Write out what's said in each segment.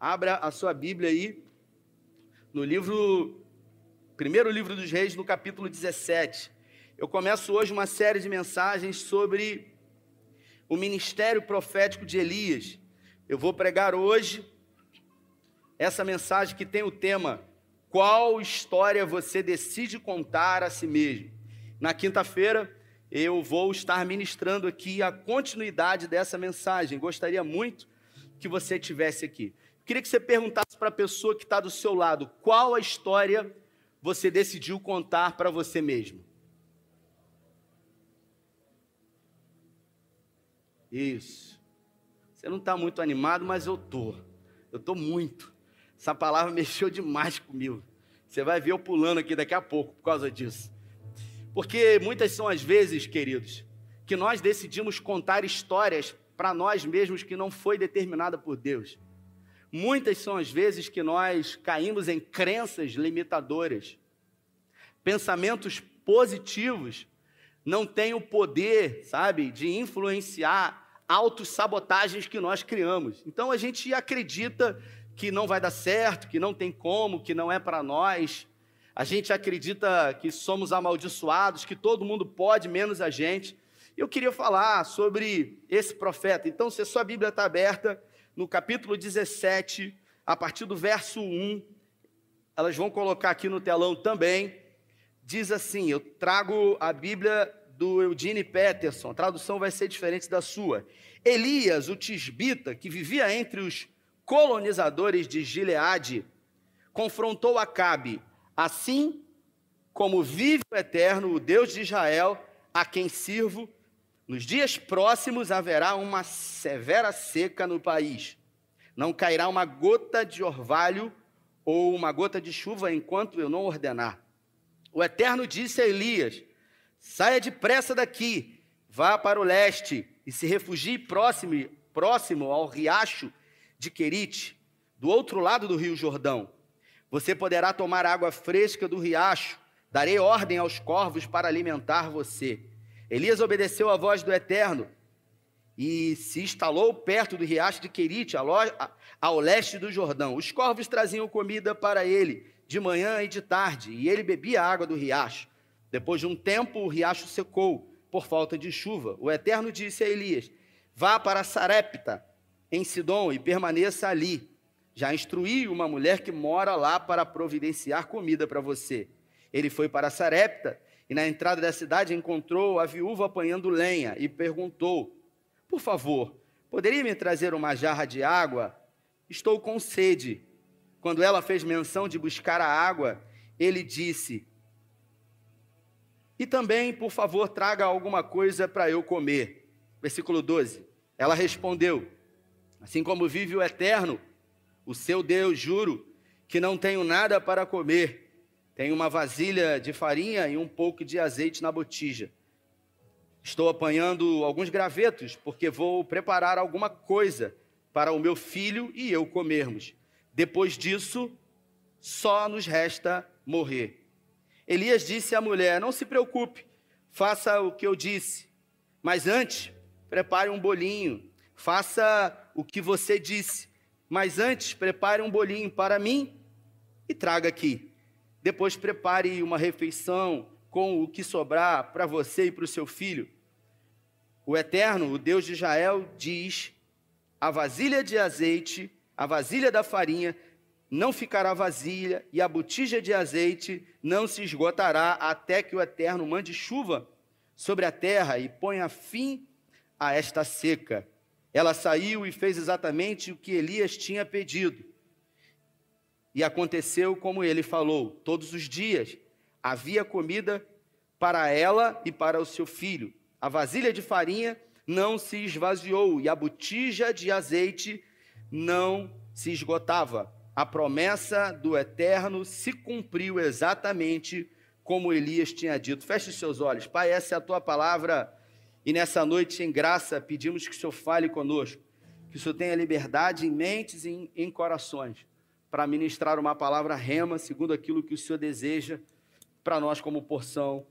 Abra a sua Bíblia aí no livro, primeiro livro dos Reis, no capítulo 17. Eu começo hoje uma série de mensagens sobre o ministério profético de Elias. Eu vou pregar hoje essa mensagem que tem o tema Qual história você decide contar a si mesmo? Na quinta-feira eu vou estar ministrando aqui a continuidade dessa mensagem. Gostaria muito que você tivesse aqui. Queria que você perguntasse para a pessoa que está do seu lado qual a história você decidiu contar para você mesmo. Isso. Você não está muito animado, mas eu tô. Eu tô muito. Essa palavra mexeu demais comigo. Você vai ver eu pulando aqui daqui a pouco por causa disso. Porque muitas são as vezes, queridos, que nós decidimos contar histórias para nós mesmos que não foi determinada por Deus. Muitas são as vezes que nós caímos em crenças limitadoras. Pensamentos positivos não têm o poder, sabe, de influenciar autossabotagens que nós criamos. Então a gente acredita que não vai dar certo, que não tem como, que não é para nós. A gente acredita que somos amaldiçoados, que todo mundo pode, menos a gente. Eu queria falar sobre esse profeta. Então, se a sua Bíblia está aberta, no capítulo 17, a partir do verso 1, elas vão colocar aqui no telão também, diz assim: Eu trago a Bíblia do Eugene Peterson, a tradução vai ser diferente da sua. Elias, o tisbita, que vivia entre os colonizadores de Gileade, confrontou Acabe, assim como vive o Eterno, o Deus de Israel, a quem sirvo, nos dias próximos haverá uma severa seca no país. Não cairá uma gota de orvalho ou uma gota de chuva enquanto eu não ordenar. O Eterno disse a Elias: Saia depressa daqui, vá para o leste e se refugie próximo, próximo ao riacho de Querite, do outro lado do rio Jordão. Você poderá tomar água fresca do riacho. Darei ordem aos corvos para alimentar você. Elias obedeceu à voz do Eterno e se instalou perto do riacho de Querite, ao leste do Jordão. Os corvos traziam comida para ele de manhã e de tarde, e ele bebia a água do riacho. Depois de um tempo, o riacho secou por falta de chuva. O Eterno disse a Elias: Vá para Sarepta, em Sidom, e permaneça ali. Já instruí uma mulher que mora lá para providenciar comida para você. Ele foi para Sarepta e na entrada da cidade encontrou a viúva apanhando lenha e perguntou: Por favor, poderia me trazer uma jarra de água? Estou com sede. Quando ela fez menção de buscar a água, ele disse: E também, por favor, traga alguma coisa para eu comer. Versículo 12. Ela respondeu: Assim como vive o Eterno, o seu Deus, juro que não tenho nada para comer tenho uma vasilha de farinha e um pouco de azeite na botija. Estou apanhando alguns gravetos, porque vou preparar alguma coisa para o meu filho e eu comermos. Depois disso, só nos resta morrer. Elias disse à mulher: Não se preocupe, faça o que eu disse. Mas antes, prepare um bolinho. Faça o que você disse. Mas antes, prepare um bolinho para mim e traga aqui. Depois prepare uma refeição com o que sobrar para você e para o seu filho. O Eterno, o Deus de Israel, diz: a vasilha de azeite, a vasilha da farinha, não ficará vasilha, e a botija de azeite não se esgotará, até que o Eterno mande chuva sobre a terra e ponha fim a esta seca. Ela saiu e fez exatamente o que Elias tinha pedido. E aconteceu como ele falou: todos os dias havia comida para ela e para o seu filho. A vasilha de farinha não se esvaziou e a botija de azeite não se esgotava. A promessa do Eterno se cumpriu exatamente como Elias tinha dito. Feche seus olhos. Pai, essa é a tua palavra e nessa noite, em graça, pedimos que o Senhor fale conosco, que o Senhor tenha liberdade em mentes e em, em corações para ministrar uma palavra rema, segundo aquilo que o Senhor deseja para nós como porção,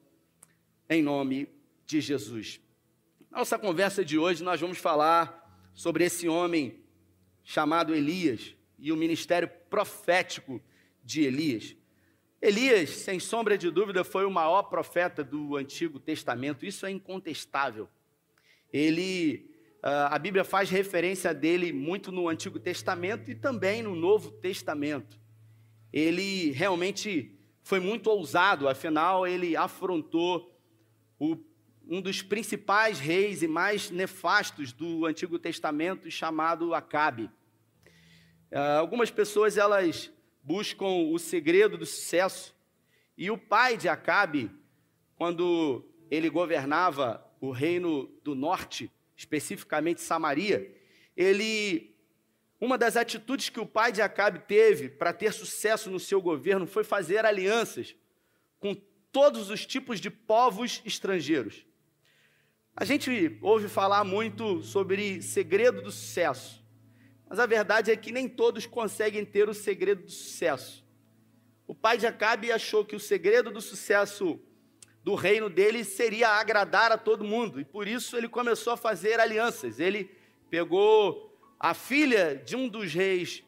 em nome de Jesus. Nossa conversa de hoje nós vamos falar sobre esse homem chamado Elias, e o ministério profético de Elias. Elias, sem sombra de dúvida, foi o maior profeta do Antigo Testamento, isso é incontestável. Ele, a Bíblia faz referência dele muito no Antigo Testamento e também no Novo Testamento. Ele realmente foi muito ousado, afinal, ele afrontou o, um dos principais reis e mais nefastos do Antigo Testamento, chamado Acabe. Ah, algumas pessoas elas buscam o segredo do sucesso e o pai de Acabe, quando ele governava o reino do norte, especificamente Samaria, ele uma das atitudes que o pai de Acabe teve para ter sucesso no seu governo foi fazer alianças com todos os tipos de povos estrangeiros. A gente ouve falar muito sobre segredo do sucesso. Mas a verdade é que nem todos conseguem ter o segredo do sucesso. O pai de Acabe achou que o segredo do sucesso do reino dele seria agradar a todo mundo, e por isso ele começou a fazer alianças. Ele pegou a filha de um dos reis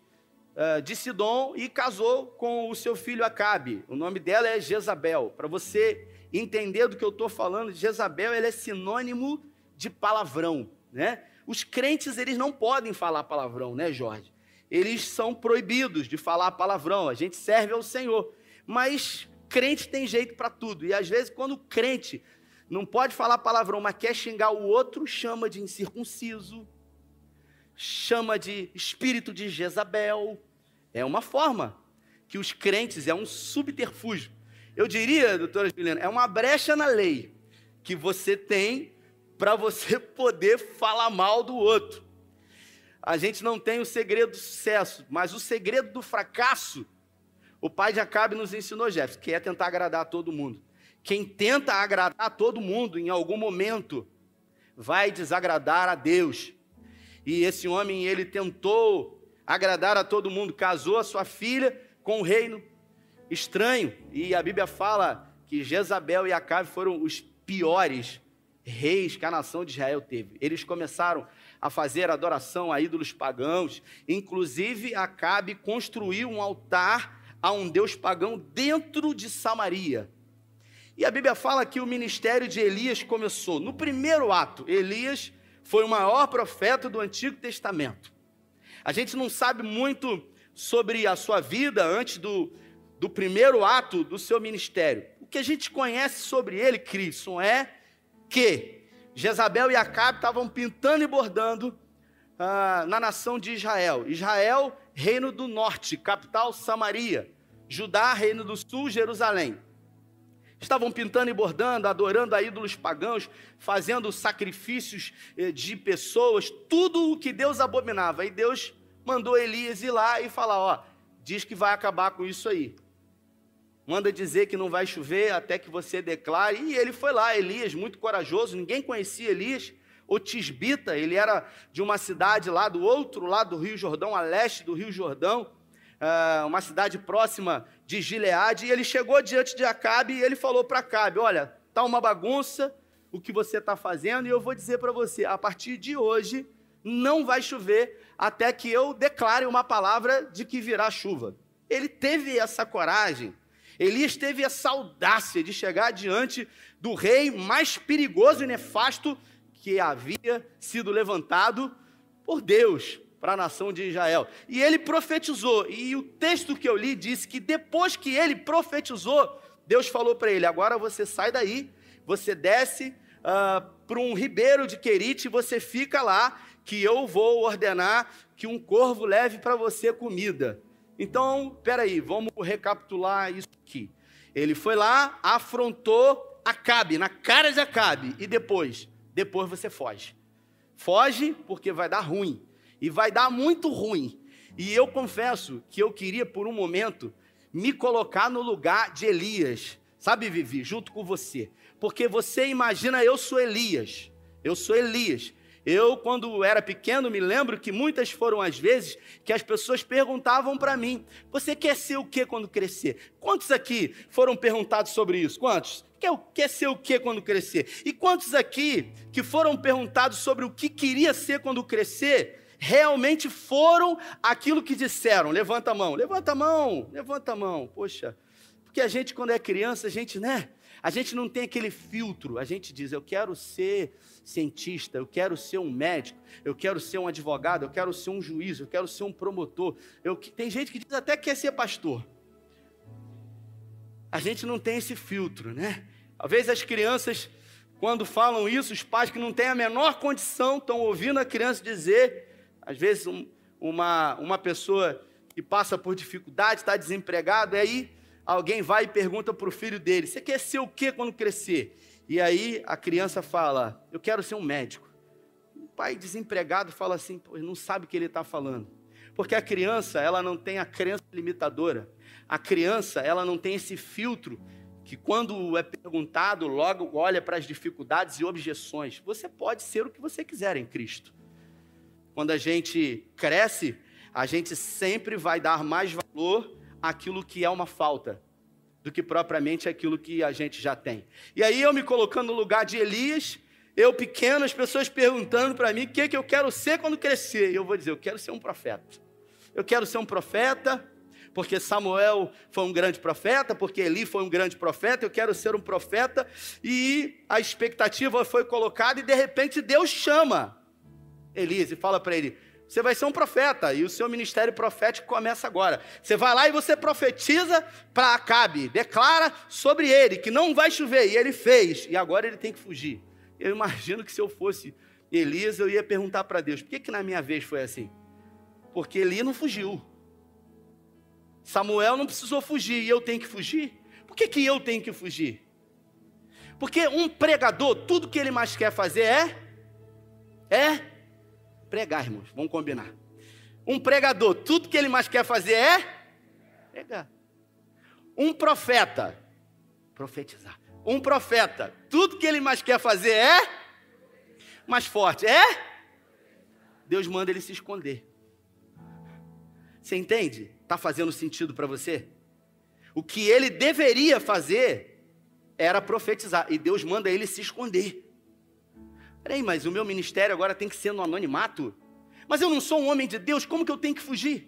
uh, de Sidom e casou com o seu filho Acabe. O nome dela é Jezabel. Para você entender do que eu estou falando, Jezabel é sinônimo de palavrão, né? Os crentes, eles não podem falar palavrão, né, Jorge? Eles são proibidos de falar palavrão. A gente serve ao Senhor. Mas crente tem jeito para tudo. E às vezes, quando o crente não pode falar palavrão, mas quer xingar o outro, chama de incircunciso, chama de espírito de Jezabel. É uma forma que os crentes, é um subterfúgio. Eu diria, doutora Juliana, é uma brecha na lei que você tem para você poder falar mal do outro. A gente não tem o segredo do sucesso, mas o segredo do fracasso, o pai de Acabe nos ensinou, Jefferson, que é tentar agradar a todo mundo. Quem tenta agradar a todo mundo, em algum momento, vai desagradar a Deus. E esse homem, ele tentou agradar a todo mundo, casou a sua filha com um reino estranho. E a Bíblia fala que Jezabel e Acabe foram os piores reis que a nação de Israel teve. Eles começaram a fazer adoração a ídolos pagãos, inclusive Acabe construiu um altar a um deus pagão dentro de Samaria. E a Bíblia fala que o ministério de Elias começou. No primeiro ato, Elias foi o maior profeta do Antigo Testamento. A gente não sabe muito sobre a sua vida antes do, do primeiro ato do seu ministério. O que a gente conhece sobre ele, Cristo, é que Jezabel e Acabe estavam pintando e bordando ah, na nação de Israel. Israel, reino do norte, capital Samaria. Judá, reino do sul, Jerusalém. Estavam pintando e bordando, adorando a ídolos pagãos, fazendo sacrifícios eh, de pessoas, tudo o que Deus abominava. E Deus mandou Elias ir lá e falar: Ó, diz que vai acabar com isso aí manda dizer que não vai chover até que você declare. E ele foi lá, Elias, muito corajoso, ninguém conhecia Elias. O Tisbita, ele era de uma cidade lá do outro lado do Rio Jordão, a leste do Rio Jordão, ah, uma cidade próxima de Gileade. E ele chegou diante de Acabe e ele falou para Acabe: Olha, tá uma bagunça o que você está fazendo, e eu vou dizer para você: a partir de hoje não vai chover até que eu declare uma palavra de que virá chuva. Ele teve essa coragem Elias teve essa audácia de chegar diante do rei mais perigoso e nefasto que havia sido levantado por Deus para a nação de Israel. E ele profetizou, e o texto que eu li disse que depois que ele profetizou, Deus falou para ele: agora você sai daí, você desce uh, para um ribeiro de Querite, você fica lá, que eu vou ordenar que um corvo leve para você comida. Então, peraí, vamos recapitular isso aqui. Ele foi lá, afrontou Acabe, na cara de Acabe, e depois, depois você foge. Foge porque vai dar ruim, e vai dar muito ruim. E eu confesso que eu queria por um momento me colocar no lugar de Elias, sabe, Vivi, junto com você. Porque você imagina, eu sou Elias, eu sou Elias. Eu, quando era pequeno, me lembro que muitas foram as vezes que as pessoas perguntavam para mim: Você quer ser o que quando crescer? Quantos aqui foram perguntados sobre isso? Quantos? Quer, quer ser o que quando crescer? E quantos aqui que foram perguntados sobre o que queria ser quando crescer? realmente foram aquilo que disseram. Levanta a mão, levanta a mão, levanta a mão. Poxa, porque a gente, quando é criança, a gente, né? A gente não tem aquele filtro. A gente diz, eu quero ser cientista, eu quero ser um médico, eu quero ser um advogado, eu quero ser um juiz, eu quero ser um promotor. Eu, tem gente que diz até que quer ser pastor. A gente não tem esse filtro, né? Às vezes as crianças, quando falam isso, os pais que não têm a menor condição estão ouvindo a criança dizer, às vezes um, uma, uma pessoa que passa por dificuldade, está desempregado, e aí alguém vai e pergunta para o filho dele: Você quer ser o que quando crescer? E aí a criança fala: Eu quero ser um médico. O pai desempregado fala assim: não sabe o que ele está falando. Porque a criança, ela não tem a crença limitadora. A criança, ela não tem esse filtro que quando é perguntado, logo olha para as dificuldades e objeções. Você pode ser o que você quiser em Cristo. Quando a gente cresce, a gente sempre vai dar mais valor aquilo que é uma falta do que propriamente aquilo que a gente já tem. E aí eu me colocando no lugar de Elias, eu pequeno, as pessoas perguntando para mim o que, que eu quero ser quando crescer. E eu vou dizer, eu quero ser um profeta. Eu quero ser um profeta, porque Samuel foi um grande profeta, porque Eli foi um grande profeta, eu quero ser um profeta, e a expectativa foi colocada, e de repente Deus chama Elias e fala para ele: você vai ser um profeta e o seu ministério profético começa agora. Você vai lá e você profetiza para Acabe, declara sobre ele que não vai chover e ele fez e agora ele tem que fugir. Eu imagino que se eu fosse Elias, eu ia perguntar para Deus: por que, que na minha vez foi assim? Porque Eli não fugiu. Samuel não precisou fugir e eu tenho que fugir? Por que, que eu tenho que fugir? Porque um pregador, tudo que ele mais quer fazer é é Pregar, irmãos, vamos combinar. Um pregador, tudo que ele mais quer fazer é pregar. Um profeta, profetizar. Um profeta, tudo que ele mais quer fazer é mais forte, é Deus manda ele se esconder. Você entende? Está fazendo sentido para você? O que ele deveria fazer era profetizar, e Deus manda ele se esconder. Peraí, mas o meu ministério agora tem que ser no anonimato? Mas eu não sou um homem de Deus, como que eu tenho que fugir?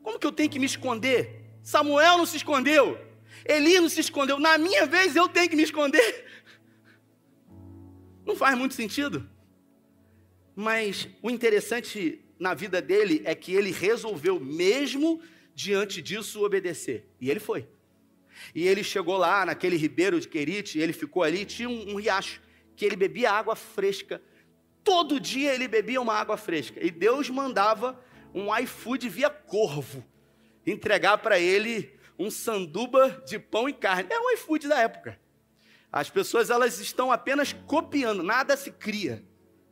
Como que eu tenho que me esconder? Samuel não se escondeu, Eli não se escondeu, na minha vez eu tenho que me esconder. Não faz muito sentido. Mas o interessante na vida dele é que ele resolveu, mesmo diante disso, obedecer. E ele foi. E ele chegou lá naquele ribeiro de Querite, ele ficou ali, tinha um, um riacho que ele bebia água fresca. Todo dia ele bebia uma água fresca. E Deus mandava um iFood via corvo entregar para ele um sanduba de pão e carne. É um iFood da época. As pessoas elas estão apenas copiando, nada se cria,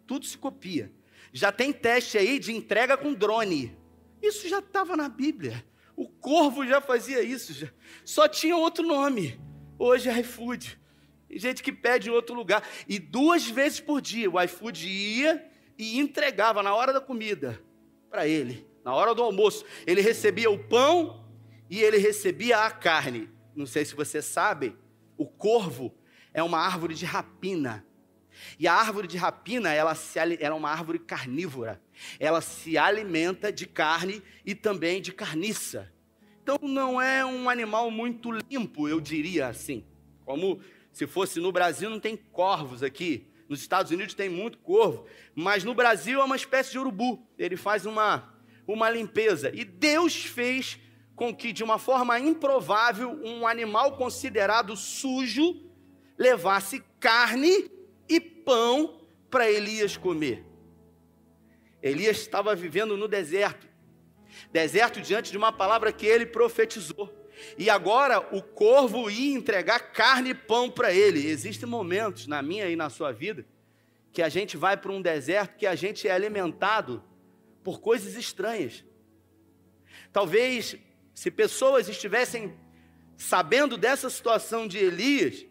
tudo se copia. Já tem teste aí de entrega com drone. Isso já estava na Bíblia. O corvo já fazia isso, já. só tinha outro nome. Hoje é iFood. Tem gente que pede em outro lugar. E duas vezes por dia o iFood ia e entregava na hora da comida para ele, na hora do almoço. Ele recebia o pão e ele recebia a carne. Não sei se você sabe, o corvo é uma árvore de rapina. E a árvore de rapina, ela, se, ela é uma árvore carnívora. Ela se alimenta de carne e também de carniça. Então não é um animal muito limpo, eu diria assim. Como se fosse no Brasil, não tem corvos aqui. Nos Estados Unidos tem muito corvo. Mas no Brasil é uma espécie de urubu. Ele faz uma, uma limpeza. E Deus fez com que, de uma forma improvável, um animal considerado sujo levasse carne pão para Elias comer. Elias estava vivendo no deserto deserto diante de uma palavra que ele profetizou. E agora o corvo ia entregar carne e pão para ele. Existem momentos na minha e na sua vida que a gente vai para um deserto que a gente é alimentado por coisas estranhas. Talvez se pessoas estivessem sabendo dessa situação de Elias,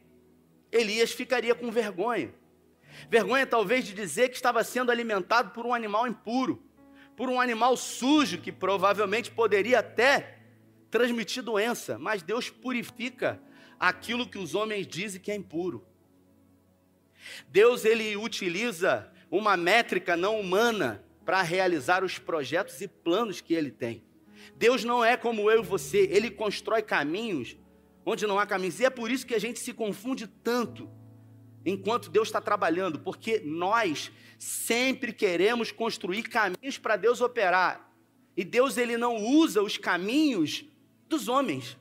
Elias ficaria com vergonha. Vergonha talvez de dizer que estava sendo alimentado por um animal impuro, por um animal sujo que provavelmente poderia até transmitir doença, mas Deus purifica aquilo que os homens dizem que é impuro. Deus ele utiliza uma métrica não humana para realizar os projetos e planos que ele tem. Deus não é como eu e você, ele constrói caminhos onde não há caminhos. E é por isso que a gente se confunde tanto enquanto Deus está trabalhando, porque nós sempre queremos construir caminhos para Deus operar. E Deus ele não usa os caminhos dos homens.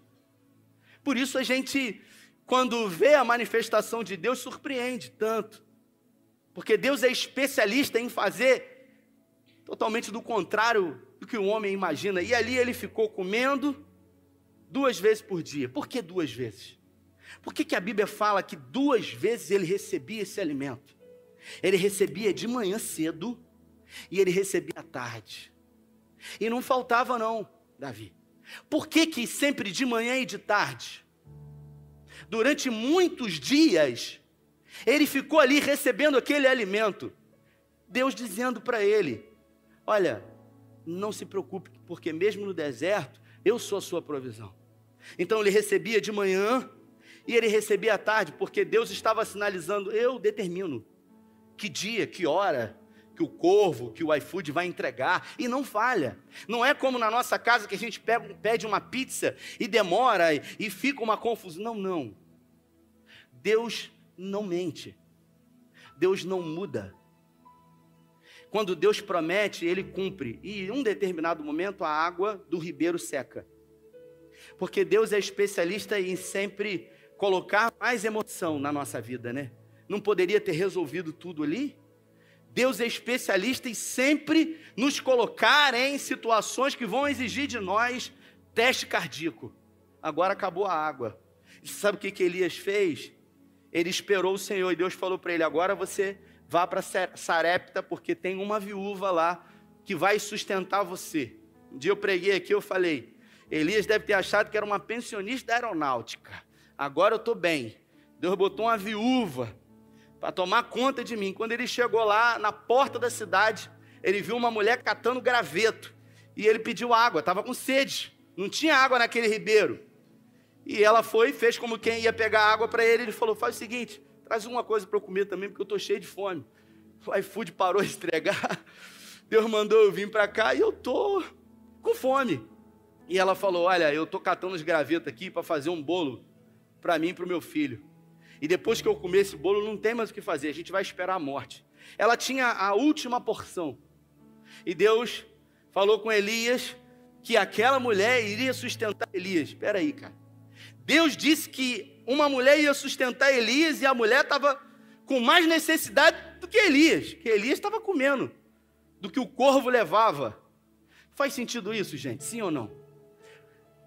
Por isso a gente, quando vê a manifestação de Deus, surpreende tanto. Porque Deus é especialista em fazer totalmente do contrário do que o homem imagina. E ali ele ficou comendo duas vezes por dia. Por que duas vezes? Por que, que a Bíblia fala que duas vezes ele recebia esse alimento? Ele recebia de manhã cedo e ele recebia à tarde. E não faltava não, Davi. Por que, que sempre de manhã e de tarde? Durante muitos dias, ele ficou ali recebendo aquele alimento. Deus dizendo para ele: Olha, não se preocupe, porque mesmo no deserto, eu sou a sua provisão. Então ele recebia de manhã e ele recebia à tarde, porque Deus estava sinalizando: eu determino que dia, que hora, que o corvo, que o iFood vai entregar, e não falha. Não é como na nossa casa que a gente pega, pede uma pizza e demora e, e fica uma confusão. Não, não. Deus não mente. Deus não muda. Quando Deus promete, ele cumpre. E em um determinado momento a água do ribeiro seca. Porque Deus é especialista em sempre colocar mais emoção na nossa vida, né? Não poderia ter resolvido tudo ali? Deus é especialista em sempre nos colocar em situações que vão exigir de nós teste cardíaco. Agora acabou a água. E sabe o que, que Elias fez? Ele esperou o Senhor e Deus falou para ele: agora você vá para Sarepta, porque tem uma viúva lá que vai sustentar você. Um dia eu preguei aqui, eu falei: Elias deve ter achado que era uma pensionista da aeronáutica. Agora eu estou bem. Deus botou uma viúva para tomar conta de mim. Quando ele chegou lá na porta da cidade, ele viu uma mulher catando graveto e ele pediu água, estava com sede, não tinha água naquele ribeiro. E ela foi, fez como quem ia pegar água para ele. Ele falou: Faz o seguinte, traz uma coisa para eu comer também, porque eu estou cheio de fome. O iFood parou de entregar. Deus mandou eu vir para cá e eu estou com fome. E ela falou: Olha, eu estou catando os gravetos aqui para fazer um bolo para mim e para o meu filho. E depois que eu comer esse bolo, não tem mais o que fazer, a gente vai esperar a morte. Ela tinha a última porção. E Deus falou com Elias que aquela mulher iria sustentar Elias. Espera aí, cara. Deus disse que uma mulher ia sustentar Elias e a mulher estava com mais necessidade do que Elias, que Elias estava comendo, do que o corvo levava. Faz sentido isso, gente? Sim ou não?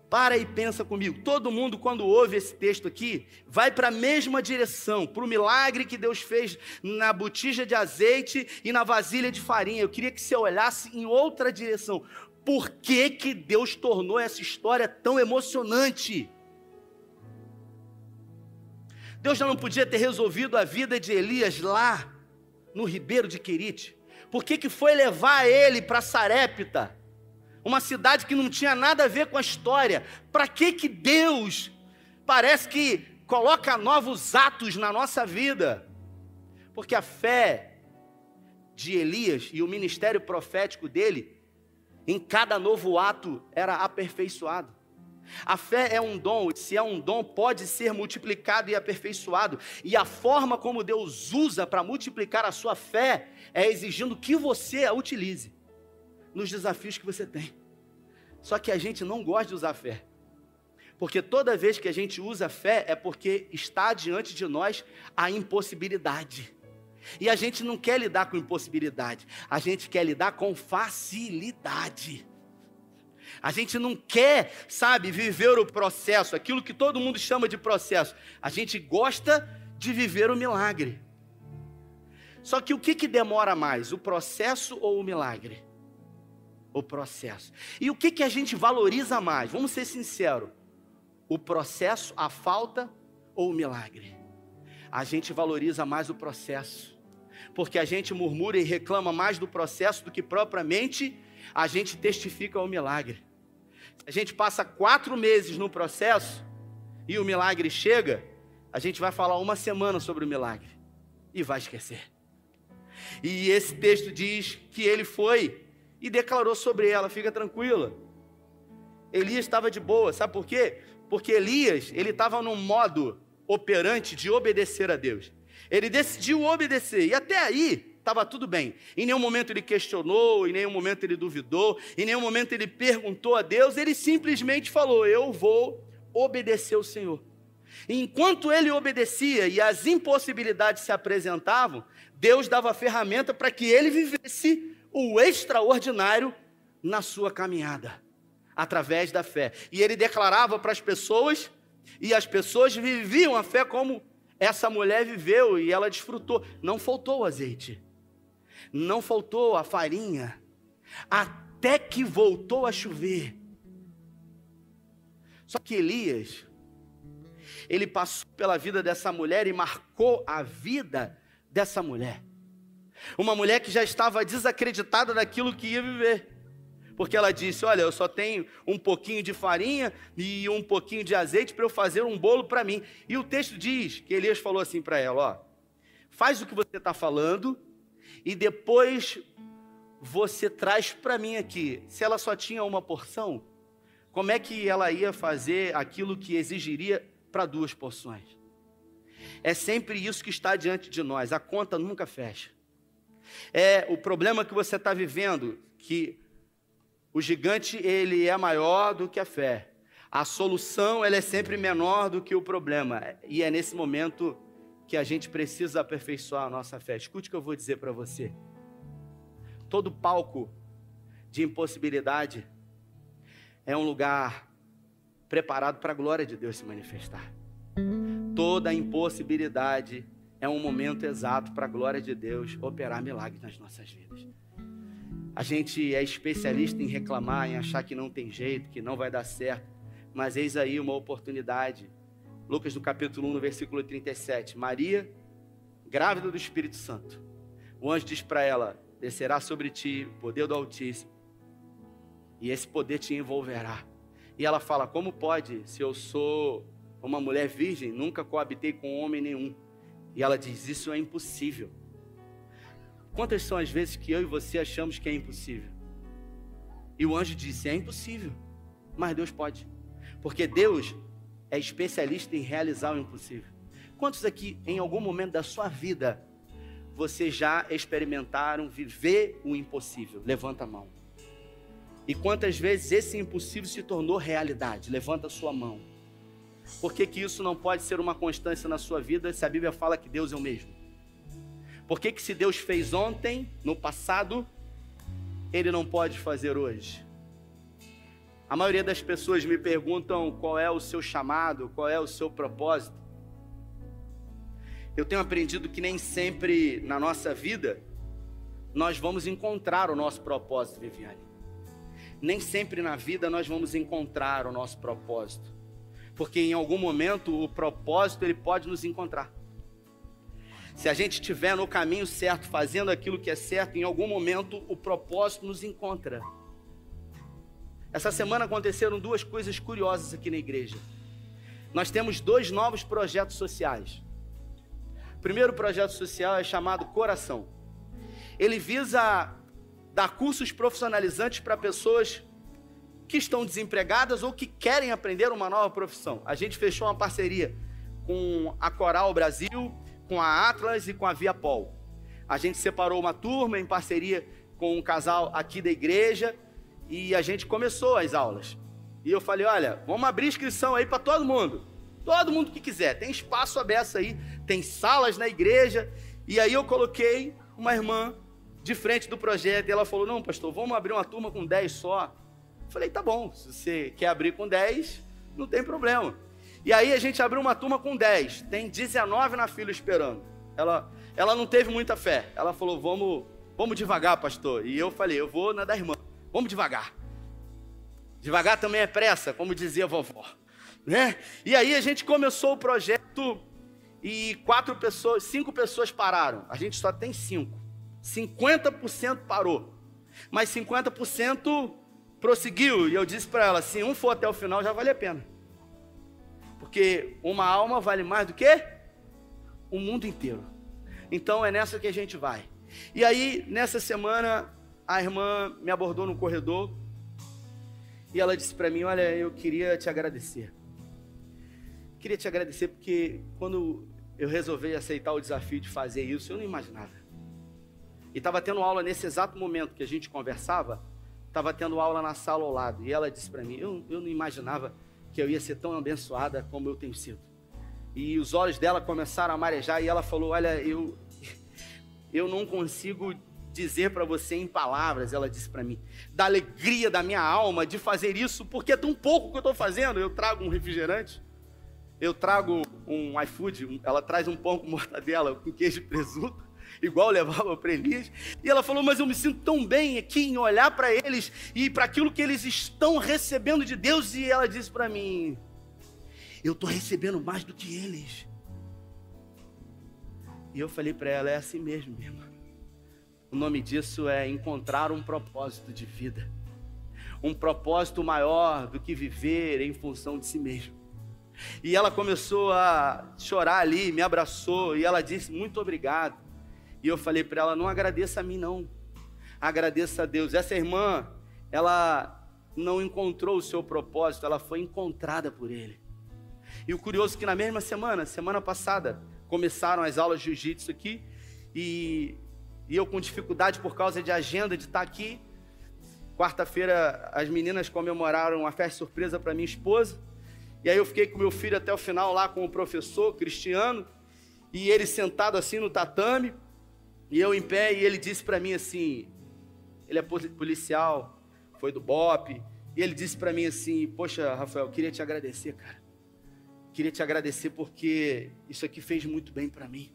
Para e pensa comigo. Todo mundo, quando ouve esse texto aqui, vai para a mesma direção, para o milagre que Deus fez na botija de azeite e na vasilha de farinha. Eu queria que você olhasse em outra direção. Por que, que Deus tornou essa história tão emocionante? Deus já não podia ter resolvido a vida de Elias lá no ribeiro de Querite? Por que, que foi levar ele para Sarepta? Uma cidade que não tinha nada a ver com a história. Para que que Deus parece que coloca novos atos na nossa vida? Porque a fé de Elias e o ministério profético dele, em cada novo ato era aperfeiçoado. A fé é um dom, se é um dom, pode ser multiplicado e aperfeiçoado. E a forma como Deus usa para multiplicar a sua fé é exigindo que você a utilize nos desafios que você tem. Só que a gente não gosta de usar fé. Porque toda vez que a gente usa fé é porque está diante de nós a impossibilidade. E a gente não quer lidar com impossibilidade, a gente quer lidar com facilidade. A gente não quer, sabe, viver o processo, aquilo que todo mundo chama de processo. A gente gosta de viver o milagre. Só que o que, que demora mais, o processo ou o milagre? O processo. E o que, que a gente valoriza mais? Vamos ser sinceros: o processo, a falta ou o milagre? A gente valoriza mais o processo, porque a gente murmura e reclama mais do processo do que propriamente a gente testifica o milagre. A gente passa quatro meses no processo e o milagre chega, a gente vai falar uma semana sobre o milagre e vai esquecer. E esse texto diz que ele foi e declarou sobre ela: fica tranquila. Elias estava de boa, sabe por quê? Porque Elias, ele estava num modo operante de obedecer a Deus. Ele decidiu obedecer, e até aí estava tudo bem. Em nenhum momento ele questionou, em nenhum momento ele duvidou, em nenhum momento ele perguntou a Deus, ele simplesmente falou: Eu vou obedecer ao Senhor. Enquanto ele obedecia e as impossibilidades se apresentavam, Deus dava ferramenta para que ele vivesse o extraordinário na sua caminhada, através da fé. E ele declarava para as pessoas, e as pessoas viviam a fé como essa mulher viveu e ela desfrutou. Não faltou o azeite, não faltou a farinha, até que voltou a chover. Só que Elias, ele passou pela vida dessa mulher e marcou a vida dessa mulher. Uma mulher que já estava desacreditada daquilo que ia viver. Porque ela disse: Olha, eu só tenho um pouquinho de farinha e um pouquinho de azeite para eu fazer um bolo para mim. E o texto diz que Elias falou assim para ela: Ó, faz o que você está falando e depois você traz para mim aqui. Se ela só tinha uma porção, como é que ela ia fazer aquilo que exigiria para duas porções? É sempre isso que está diante de nós, a conta nunca fecha. É o problema que você está vivendo, que o gigante ele é maior do que a fé. A solução ela é sempre menor do que o problema. E é nesse momento que a gente precisa aperfeiçoar a nossa fé. Escute o que eu vou dizer para você. Todo palco de impossibilidade é um lugar preparado para a glória de Deus se manifestar. Toda impossibilidade é um momento exato para a glória de Deus operar milagres nas nossas vidas. A gente é especialista em reclamar, em achar que não tem jeito, que não vai dar certo, mas eis aí uma oportunidade. Lucas no capítulo 1, no versículo 37. Maria, grávida do Espírito Santo. O anjo diz para ela: descerá sobre ti o poder do Altíssimo e esse poder te envolverá. E ela fala: Como pode, se eu sou uma mulher virgem, nunca coabitei com homem nenhum? E ela diz: Isso é impossível. Quantas são as vezes que eu e você achamos que é impossível? E o anjo disse: É impossível, mas Deus pode, porque Deus é especialista em realizar o impossível. Quantos aqui, em algum momento da sua vida, você já experimentaram viver o impossível? Levanta a mão. E quantas vezes esse impossível se tornou realidade? Levanta a sua mão. Por que, que isso não pode ser uma constância na sua vida se a Bíblia fala que Deus é o mesmo? Por que, que se Deus fez ontem, no passado, Ele não pode fazer hoje? A maioria das pessoas me perguntam qual é o seu chamado, qual é o seu propósito. Eu tenho aprendido que nem sempre na nossa vida nós vamos encontrar o nosso propósito, Viviane nem sempre na vida nós vamos encontrar o nosso propósito. Porque em algum momento o propósito ele pode nos encontrar. Se a gente estiver no caminho certo, fazendo aquilo que é certo, em algum momento o propósito nos encontra. Essa semana aconteceram duas coisas curiosas aqui na igreja. Nós temos dois novos projetos sociais. O primeiro projeto social é chamado Coração. Ele visa dar cursos profissionalizantes para pessoas que estão desempregadas ou que querem aprender uma nova profissão. A gente fechou uma parceria com a Coral Brasil, com a Atlas e com a Viapol. A gente separou uma turma em parceria com um casal aqui da igreja e a gente começou as aulas. E eu falei: olha, vamos abrir inscrição aí para todo mundo. Todo mundo que quiser. Tem espaço aberto aí, tem salas na igreja. E aí eu coloquei uma irmã de frente do projeto e ela falou: Não, pastor, vamos abrir uma turma com 10 só. Falei: Tá bom, se você quer abrir com 10, não tem problema. E aí a gente abriu uma turma com 10, tem 19 na fila esperando. Ela, ela não teve muita fé. Ela falou: Vamos, vamos devagar, pastor. E eu falei: Eu vou na da irmã, vamos devagar. Devagar também é pressa, como dizia a vovó. Né? E aí a gente começou o projeto e quatro pessoas, cinco pessoas pararam. A gente só tem cinco. 50% parou, mas 50% prosseguiu. E eu disse para ela: se um for até o final, já vale a pena. Porque uma alma vale mais do que o mundo inteiro. Então é nessa que a gente vai. E aí, nessa semana, a irmã me abordou no corredor e ela disse para mim: Olha, eu queria te agradecer. Queria te agradecer porque quando eu resolvi aceitar o desafio de fazer isso, eu não imaginava. E estava tendo aula nesse exato momento que a gente conversava, estava tendo aula na sala ao lado. E ela disse para mim: eu, eu não imaginava que eu ia ser tão abençoada como eu tenho sido. E os olhos dela começaram a marejar e ela falou: Olha, eu, eu não consigo dizer para você em palavras, ela disse para mim, da alegria da minha alma de fazer isso, porque é tão pouco que eu estou fazendo. Eu trago um refrigerante, eu trago um iFood, ela traz um pão com mortadela, com queijo e presunto, igual levava para Elias. E ela falou: Mas eu me sinto tão bem aqui em olhar para eles e para aquilo que eles estão recebendo de Deus. E ela disse para mim: Eu estou recebendo mais do que eles. E eu falei para ela: É assim mesmo, minha irmã. O nome disso é encontrar um propósito de vida. Um propósito maior do que viver em função de si mesmo. E ela começou a chorar ali, me abraçou e ela disse: Muito obrigado. E eu falei para ela: Não agradeça a mim, não. Agradeça a Deus. Essa irmã, ela não encontrou o seu propósito, ela foi encontrada por Ele. E o curioso é que na mesma semana, semana passada, começaram as aulas de jiu-jitsu aqui e e eu com dificuldade por causa de agenda de estar aqui. Quarta-feira as meninas comemoraram uma festa surpresa para minha esposa. E aí eu fiquei com meu filho até o final lá com o professor Cristiano, e ele sentado assim no tatame, e eu em pé, e ele disse para mim assim: ele é policial, foi do BOP, e ele disse para mim assim: Poxa, Rafael, queria te agradecer, cara. Queria te agradecer porque isso aqui fez muito bem para mim.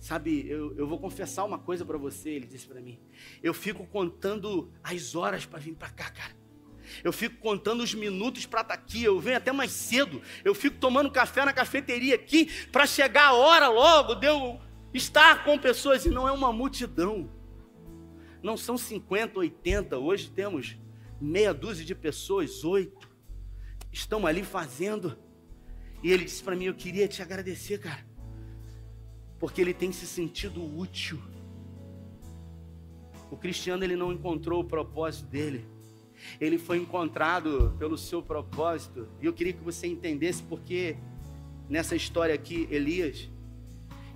Sabe, eu, eu vou confessar uma coisa para você, ele disse para mim. Eu fico contando as horas para vir para cá, cara. Eu fico contando os minutos para estar tá aqui. Eu venho até mais cedo. Eu fico tomando café na cafeteria aqui para chegar a hora logo de eu estar com pessoas. E não é uma multidão. Não são 50, 80. Hoje temos meia dúzia de pessoas, oito. Estão ali fazendo. E ele disse para mim: Eu queria te agradecer, cara porque ele tem se sentido útil. O cristiano ele não encontrou o propósito dele. Ele foi encontrado pelo seu propósito. E eu queria que você entendesse porque nessa história aqui, Elias,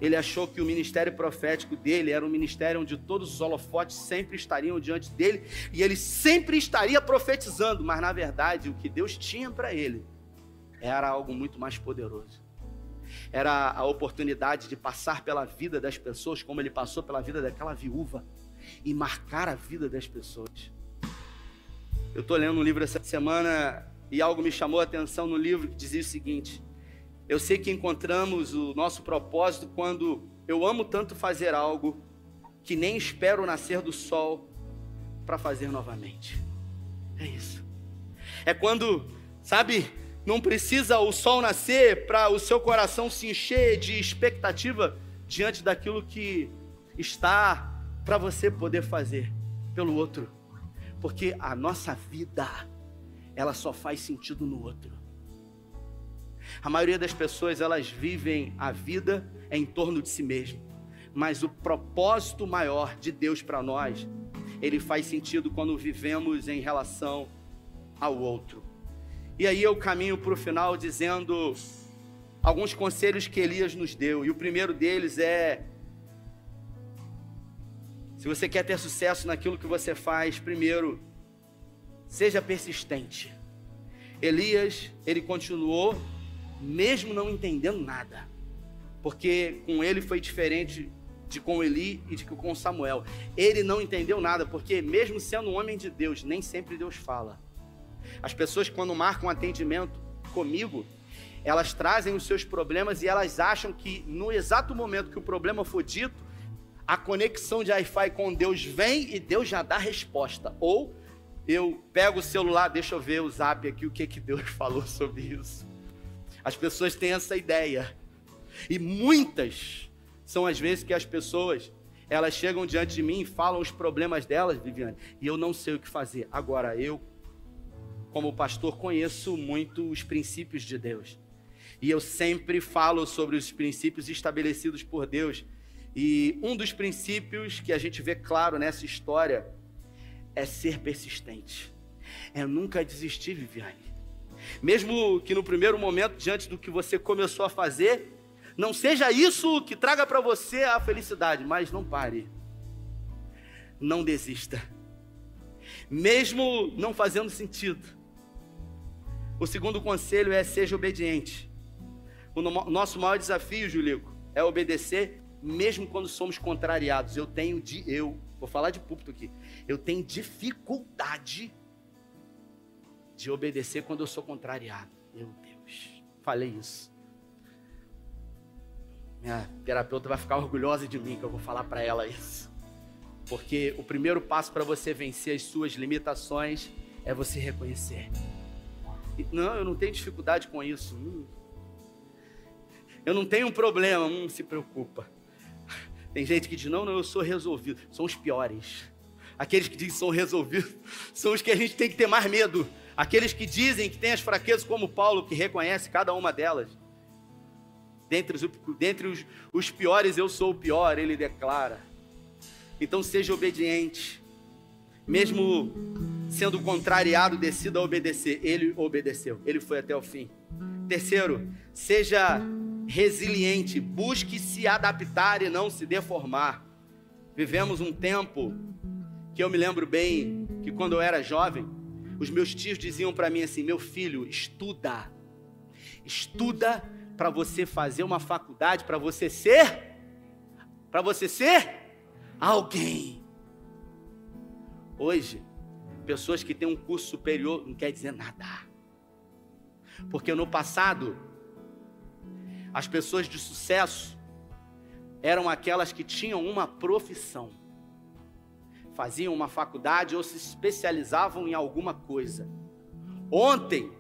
ele achou que o ministério profético dele era um ministério onde todos os holofotes sempre estariam diante dele e ele sempre estaria profetizando, mas na verdade o que Deus tinha para ele era algo muito mais poderoso era a oportunidade de passar pela vida das pessoas, como ele passou pela vida daquela viúva, e marcar a vida das pessoas. Eu estou lendo um livro essa semana e algo me chamou a atenção no livro que dizia o seguinte: Eu sei que encontramos o nosso propósito quando eu amo tanto fazer algo que nem espero o nascer do sol para fazer novamente. É isso. É quando, sabe, não precisa o sol nascer para o seu coração se encher de expectativa diante daquilo que está para você poder fazer pelo outro. Porque a nossa vida, ela só faz sentido no outro. A maioria das pessoas, elas vivem a vida em torno de si mesmo. Mas o propósito maior de Deus para nós, ele faz sentido quando vivemos em relação ao outro. E aí eu caminho para o final dizendo alguns conselhos que Elias nos deu. E o primeiro deles é: se você quer ter sucesso naquilo que você faz, primeiro, seja persistente. Elias, ele continuou, mesmo não entendendo nada, porque com ele foi diferente de com Eli e de com Samuel. Ele não entendeu nada, porque mesmo sendo um homem de Deus, nem sempre Deus fala. As pessoas, quando marcam atendimento comigo, elas trazem os seus problemas e elas acham que no exato momento que o problema for dito, a conexão de Wi-Fi com Deus vem e Deus já dá resposta. Ou eu pego o celular, deixa eu ver o zap aqui, o que, que Deus falou sobre isso. As pessoas têm essa ideia. E muitas são as vezes que as pessoas elas chegam diante de mim e falam os problemas delas, Viviane, e eu não sei o que fazer. Agora, eu como pastor, conheço muito os princípios de Deus. E eu sempre falo sobre os princípios estabelecidos por Deus. E um dos princípios que a gente vê claro nessa história é ser persistente. É nunca desistir, Viviane. Mesmo que no primeiro momento, diante do que você começou a fazer, não seja isso que traga para você a felicidade, mas não pare. Não desista. Mesmo não fazendo sentido. O segundo conselho é seja obediente. O nosso maior desafio, Julico, é obedecer mesmo quando somos contrariados. Eu tenho de eu, vou falar de púlpito aqui. Eu tenho dificuldade de obedecer quando eu sou contrariado. Meu Deus, falei isso. Minha terapeuta vai ficar orgulhosa de mim que eu vou falar para ela isso. Porque o primeiro passo para você vencer as suas limitações é você reconhecer. Não, eu não tenho dificuldade com isso. Hum. Eu não tenho um problema, hum, se preocupa. Tem gente que diz: não, não, eu sou resolvido. São os piores. Aqueles que dizem que são resolvidos são os que a gente tem que ter mais medo. Aqueles que dizem que têm as fraquezas, como Paulo, que reconhece cada uma delas. Dentre, os, dentre os, os piores, eu sou o pior, ele declara. Então seja obediente. Mesmo sendo contrariado, decida obedecer. Ele obedeceu, ele foi até o fim. Terceiro, seja resiliente, busque se adaptar e não se deformar. Vivemos um tempo que eu me lembro bem que quando eu era jovem, os meus tios diziam para mim assim: meu filho, estuda, estuda para você fazer uma faculdade, para você ser, para você ser alguém. Hoje, pessoas que têm um curso superior não quer dizer nada. Porque no passado, as pessoas de sucesso eram aquelas que tinham uma profissão, faziam uma faculdade ou se especializavam em alguma coisa. Ontem,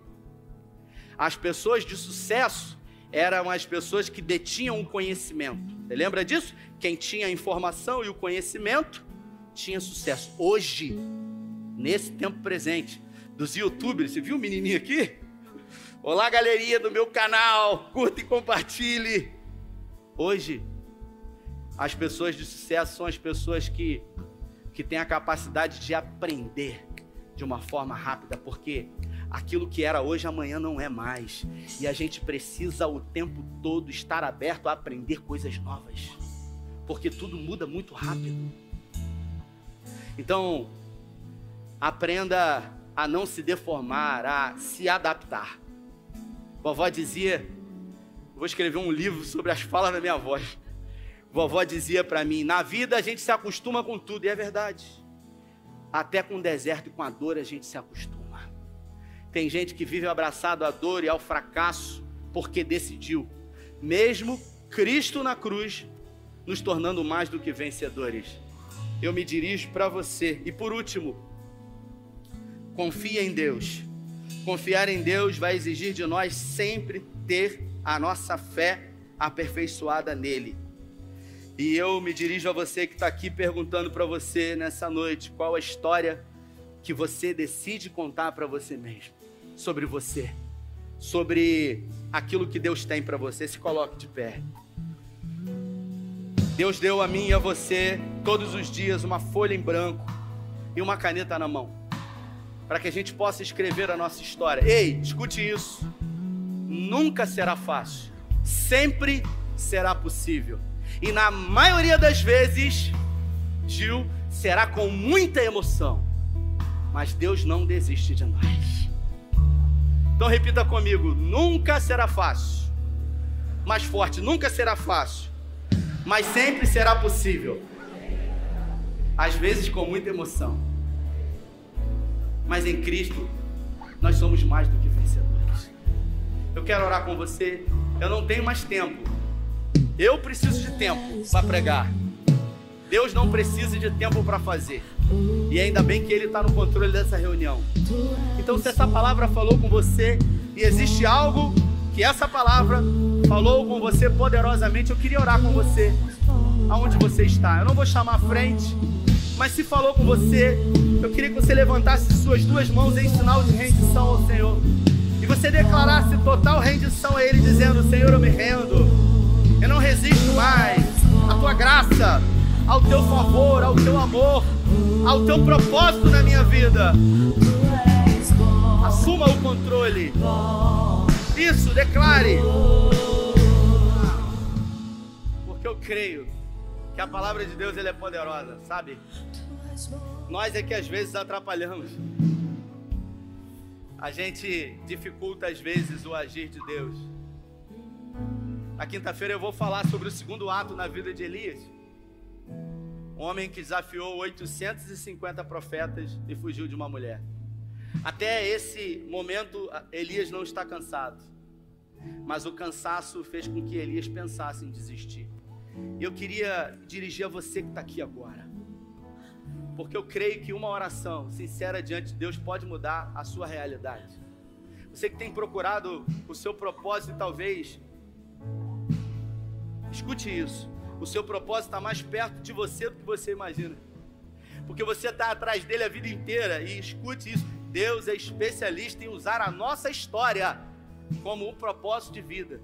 as pessoas de sucesso eram as pessoas que detinham o conhecimento. Você lembra disso? Quem tinha a informação e o conhecimento tinha sucesso. Hoje, nesse tempo presente, dos youtubers, você viu o menininho aqui? Olá, galerinha do meu canal, curta e compartilhe. Hoje, as pessoas de sucesso são as pessoas que, que têm a capacidade de aprender de uma forma rápida, porque aquilo que era hoje, amanhã não é mais. E a gente precisa o tempo todo estar aberto a aprender coisas novas, porque tudo muda muito rápido. Então, aprenda a não se deformar, a se adaptar. Vovó dizia, vou escrever um livro sobre as falas da minha voz. Vovó dizia para mim: na vida a gente se acostuma com tudo, e é verdade. Até com o deserto e com a dor a gente se acostuma. Tem gente que vive abraçado à dor e ao fracasso porque decidiu, mesmo Cristo na cruz, nos tornando mais do que vencedores. Eu me dirijo para você. E por último, confia em Deus Confiar em Deus vai exigir de nós sempre ter a nossa fé aperfeiçoada nele. E eu me dirijo a você que está aqui perguntando para você nessa noite qual a história que você decide contar para você mesmo, sobre você, sobre aquilo que Deus tem para você. Se coloque de pé. Deus deu a mim e a você todos os dias uma folha em branco e uma caneta na mão para que a gente possa escrever a nossa história. Ei, escute isso. Nunca será fácil, sempre será possível. E na maioria das vezes, Gil, será com muita emoção. Mas Deus não desiste de nós. Então repita comigo: nunca será fácil. Mais forte, nunca será fácil. Mas sempre será possível. Às vezes com muita emoção mas em Cristo nós somos mais do que vencedores. Eu quero orar com você. Eu não tenho mais tempo. Eu preciso de tempo para pregar. Deus não precisa de tempo para fazer. E ainda bem que Ele está no controle dessa reunião. Então, se essa palavra falou com você e existe algo que essa palavra falou com você poderosamente, eu queria orar com você. Aonde você está? Eu não vou chamar à frente. Mas se falou com você, eu queria que você levantasse suas duas mãos em sinal de rendição ao Senhor. E você declarasse total rendição a Ele, dizendo: Senhor, eu me rendo. Eu não resisto mais. à tua graça, ao teu favor, ao teu amor, ao teu propósito na minha vida. Assuma o controle. Isso, declare. Porque eu creio que a palavra de Deus ele é poderosa, sabe? Nós é que às vezes atrapalhamos. A gente dificulta às vezes o agir de Deus. Na quinta-feira eu vou falar sobre o segundo ato na vida de Elias. Um homem que desafiou 850 profetas e fugiu de uma mulher. Até esse momento, Elias não está cansado. Mas o cansaço fez com que Elias pensasse em desistir. Eu queria dirigir a você que está aqui agora. Porque eu creio que uma oração sincera diante de Deus pode mudar a sua realidade. Você que tem procurado o seu propósito e talvez. Escute isso. O seu propósito está mais perto de você do que você imagina. Porque você está atrás dele a vida inteira. E escute isso. Deus é especialista em usar a nossa história como um propósito de vida.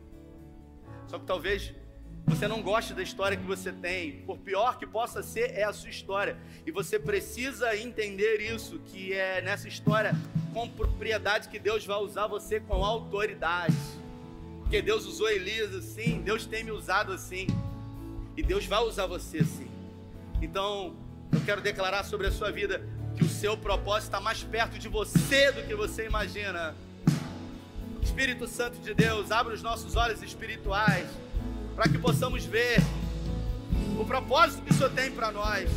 Só que talvez você não goste da história que você tem, por pior que possa ser, é a sua história. E você precisa entender isso, que é nessa história com propriedade que Deus vai usar você com autoridade. Porque Deus usou Elias assim, Deus tem me usado assim. E Deus vai usar você assim. Então, eu quero declarar sobre a sua vida que o seu propósito está mais perto de você do que você imagina. Espírito Santo de Deus, abre os nossos olhos espirituais para que possamos ver o propósito que o Senhor tem para nós.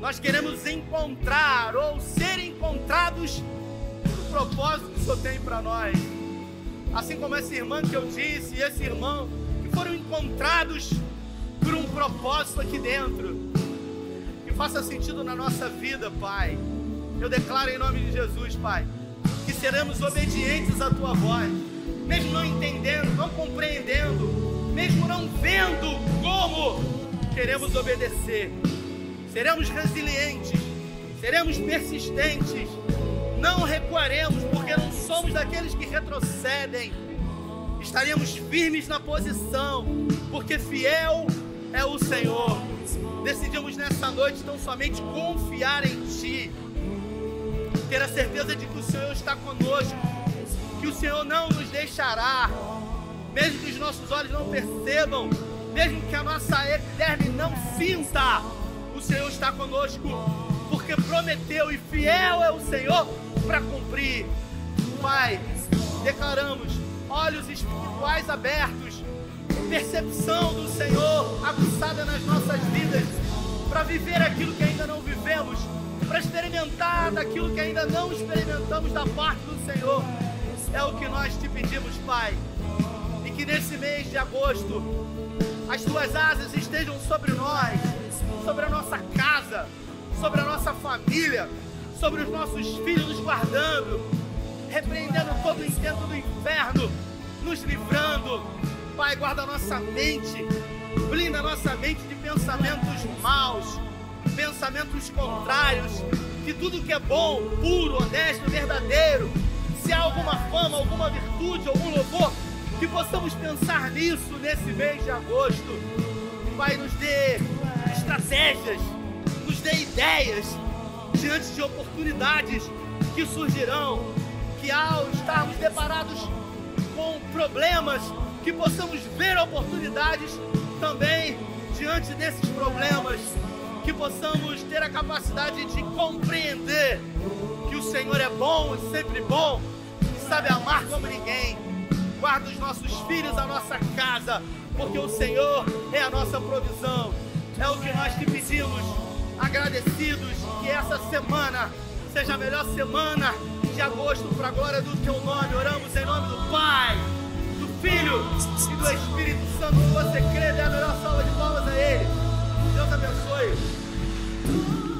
Nós queremos encontrar ou ser encontrados no propósito que o Senhor tem para nós. Assim como essa irmã que eu disse e esse irmão que foram encontrados por um propósito aqui dentro que faça sentido na nossa vida, Pai. Eu declaro em nome de Jesus, Pai, que seremos obedientes à tua voz, mesmo não entendendo, não compreendendo, mesmo não vendo como queremos obedecer. Seremos resilientes, seremos persistentes, não recuaremos, porque não somos daqueles que retrocedem. Estaremos firmes na posição, porque fiel é o Senhor. Decidimos nessa noite tão somente confiar em Ti, ter a certeza de que o Senhor está conosco, que o Senhor não nos deixará, mesmo que os nossos olhos não percebam, mesmo que a nossa epiderme não sinta, o Senhor está conosco, porque prometeu e fiel é o Senhor para cumprir. Pai, declaramos olhos espirituais abertos percepção do Senhor aguçada nas nossas vidas, para viver aquilo que ainda não vivemos, para experimentar daquilo que ainda não experimentamos da parte do Senhor. É o que nós te pedimos, Pai. E que nesse mês de agosto, as tuas asas estejam sobre nós, sobre a nossa casa, sobre a nossa família, sobre os nossos filhos nos guardando, repreendendo todo o intento do inferno, nos livrando Pai, guarda a nossa mente, blinda a nossa mente de pensamentos maus, pensamentos contrários, que tudo que é bom, puro, honesto, verdadeiro, se há alguma fama, alguma virtude, algum louvor, que possamos pensar nisso nesse mês de agosto. Pai, nos dê estratégias, nos dê ideias diante de oportunidades que surgirão, que ao estarmos deparados com problemas, que possamos ver oportunidades também diante desses problemas, que possamos ter a capacidade de compreender que o Senhor é bom sempre bom e sabe amar como ninguém. Guarda os nossos filhos, a nossa casa, porque o Senhor é a nossa provisão. É o que nós te pedimos, agradecidos que essa semana seja a melhor semana de agosto para a glória do teu nome. Oramos em nome do Pai Filho e do Espírito Santo. Se você crê, dê a melhor salva de palmas a Ele. Deus abençoe.